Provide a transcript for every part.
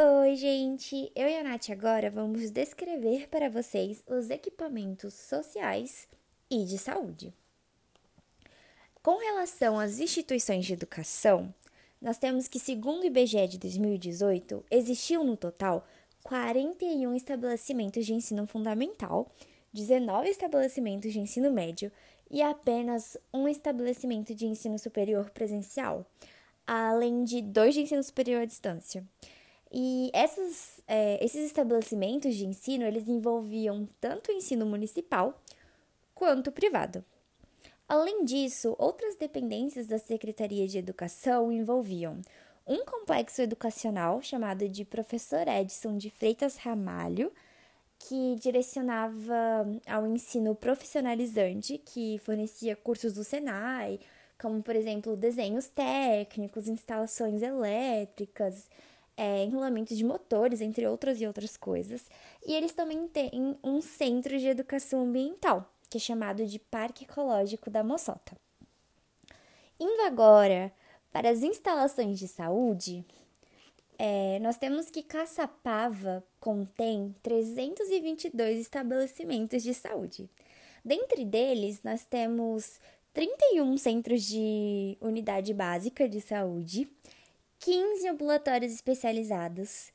Oi, gente! Eu e a Nath agora vamos descrever para vocês os equipamentos sociais e de saúde. Com relação às instituições de educação, nós temos que, segundo o IBGE de 2018, existiam no total 41 estabelecimentos de ensino fundamental, 19 estabelecimentos de ensino médio e apenas um estabelecimento de ensino superior presencial, além de dois de ensino superior à distância. E essas, é, esses estabelecimentos de ensino, eles envolviam tanto o ensino municipal quanto o privado. Além disso, outras dependências da Secretaria de Educação envolviam um complexo educacional chamado de Professor Edson de Freitas Ramalho, que direcionava ao ensino profissionalizante, que fornecia cursos do Senai, como, por exemplo, desenhos técnicos, instalações elétricas, é, enrolamento de motores, entre outras e outras coisas. E eles também têm um centro de educação ambiental, que é chamado de Parque Ecológico da Moçota. Indo agora para as instalações de saúde, é, nós temos que Caçapava contém 322 estabelecimentos de saúde. Dentre deles, nós temos 31 centros de unidade básica de saúde, 15 ambulatórios especializados,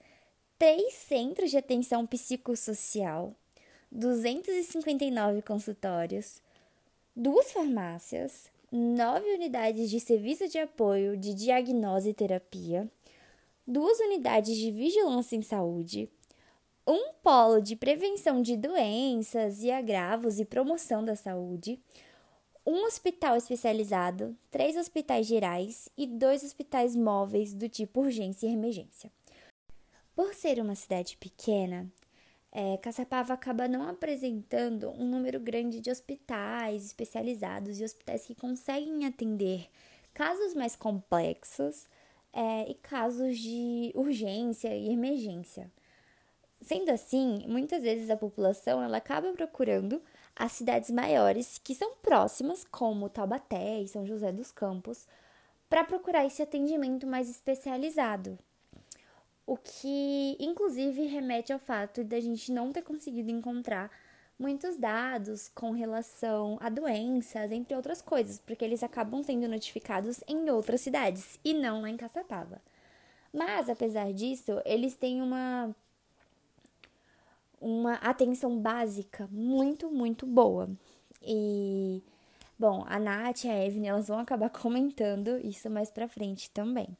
3 centros de atenção psicossocial, 259 consultórios, duas farmácias, 9 unidades de serviço de apoio de diagnose e terapia, duas unidades de vigilância em saúde, um polo de prevenção de doenças e agravos e promoção da saúde, um hospital especializado, três hospitais gerais e dois hospitais móveis do tipo urgência e emergência. Por ser uma cidade pequena, é, Caçapava acaba não apresentando um número grande de hospitais especializados e hospitais que conseguem atender casos mais complexos é, e casos de urgência e emergência. Sendo assim, muitas vezes a população ela acaba procurando as cidades maiores que são próximas, como Taubaté e São José dos Campos, para procurar esse atendimento mais especializado. O que, inclusive, remete ao fato de a gente não ter conseguido encontrar muitos dados com relação a doenças, entre outras coisas, porque eles acabam sendo notificados em outras cidades e não lá em Caçapava. Mas, apesar disso, eles têm uma uma atenção básica muito, muito boa. E, bom, a Nath e a Evelyn, elas vão acabar comentando isso mais pra frente também.